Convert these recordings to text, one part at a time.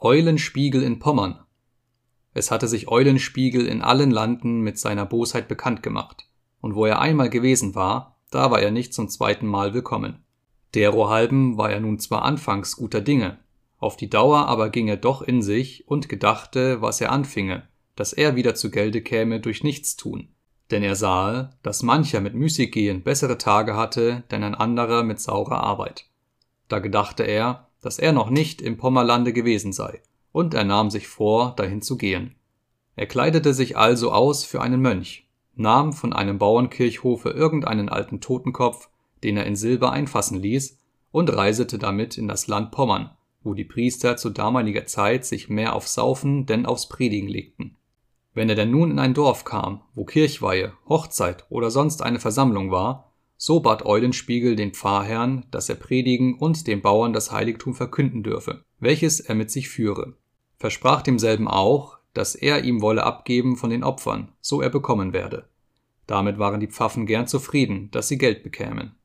Eulenspiegel in Pommern. Es hatte sich Eulenspiegel in allen Landen mit seiner Bosheit bekannt gemacht, und wo er einmal gewesen war, da war er nicht zum zweiten Mal willkommen. Derohalben war er nun zwar anfangs guter Dinge, auf die Dauer aber ging er doch in sich und gedachte, was er anfinge, dass er wieder zu Gelde käme durch Nichtstun. Denn er sahe, dass mancher mit Müßiggehen bessere Tage hatte, denn ein anderer mit saurer Arbeit. Da gedachte er, dass er noch nicht im Pommerlande gewesen sei, und er nahm sich vor, dahin zu gehen. Er kleidete sich also aus für einen Mönch, nahm von einem Bauernkirchhofe irgendeinen alten Totenkopf, den er in Silber einfassen ließ, und reisete damit in das Land Pommern, wo die Priester zu damaliger Zeit sich mehr aufs Saufen denn aufs Predigen legten. Wenn er denn nun in ein Dorf kam, wo Kirchweihe, Hochzeit oder sonst eine Versammlung war, so bat Eulenspiegel den Pfarrherrn, dass er predigen und den Bauern das Heiligtum verkünden dürfe, welches er mit sich führe, versprach demselben auch, dass er ihm wolle abgeben von den Opfern, so er bekommen werde. Damit waren die Pfaffen gern zufrieden, dass sie Geld bekämen.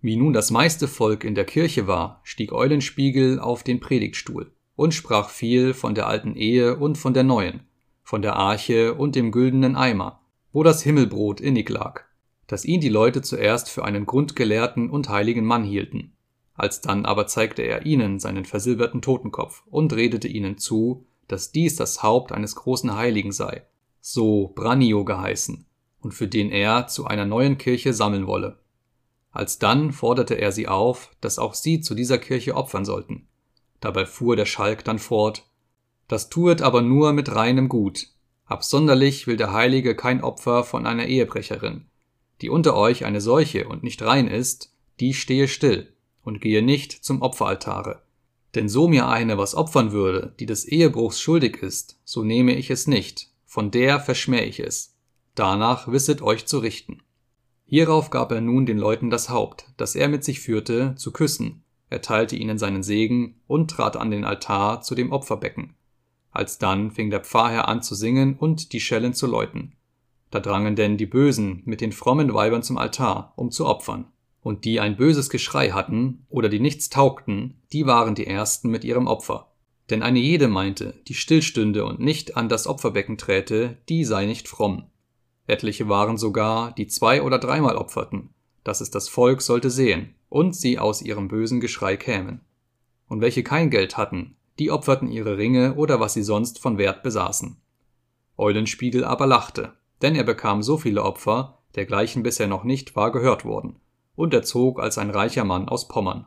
Wie nun das meiste Volk in der Kirche war, stieg Eulenspiegel auf den Predigtstuhl und sprach viel von der alten Ehe und von der neuen, von der Arche und dem güldenen Eimer, wo das Himmelbrot innig lag, dass ihn die Leute zuerst für einen grundgelehrten und heiligen Mann hielten. Alsdann aber zeigte er ihnen seinen versilberten Totenkopf und redete ihnen zu, dass dies das Haupt eines großen Heiligen sei, so Brannio geheißen, und für den er zu einer neuen Kirche sammeln wolle. Alsdann forderte er sie auf, dass auch sie zu dieser Kirche opfern sollten. Dabei fuhr der Schalk dann fort, das tuet aber nur mit reinem Gut. Absonderlich will der Heilige kein Opfer von einer Ehebrecherin. Die unter euch eine solche und nicht rein ist, die stehe still und gehe nicht zum Opferaltare. Denn so mir eine was opfern würde, die des Ehebruchs schuldig ist, so nehme ich es nicht, von der verschmäh ich es. Danach wisset euch zu richten. Hierauf gab er nun den Leuten das Haupt, das er mit sich führte, zu küssen, erteilte ihnen seinen Segen und trat an den Altar zu dem Opferbecken. Alsdann fing der Pfarrherr an zu singen und die Schellen zu läuten. Da drangen denn die Bösen mit den frommen Weibern zum Altar, um zu opfern und die ein böses Geschrei hatten oder die nichts taugten, die waren die ersten mit ihrem Opfer. Denn eine jede meinte, die stillstünde und nicht an das Opferbecken träte, die sei nicht fromm. Etliche waren sogar, die zwei oder dreimal opferten, dass es das Volk sollte sehen und sie aus ihrem bösen Geschrei kämen. Und welche kein Geld hatten, die opferten ihre Ringe oder was sie sonst von Wert besaßen. Eulenspiegel aber lachte, denn er bekam so viele Opfer, dergleichen bisher noch nicht war gehört worden, und er zog als ein reicher Mann aus Pommern.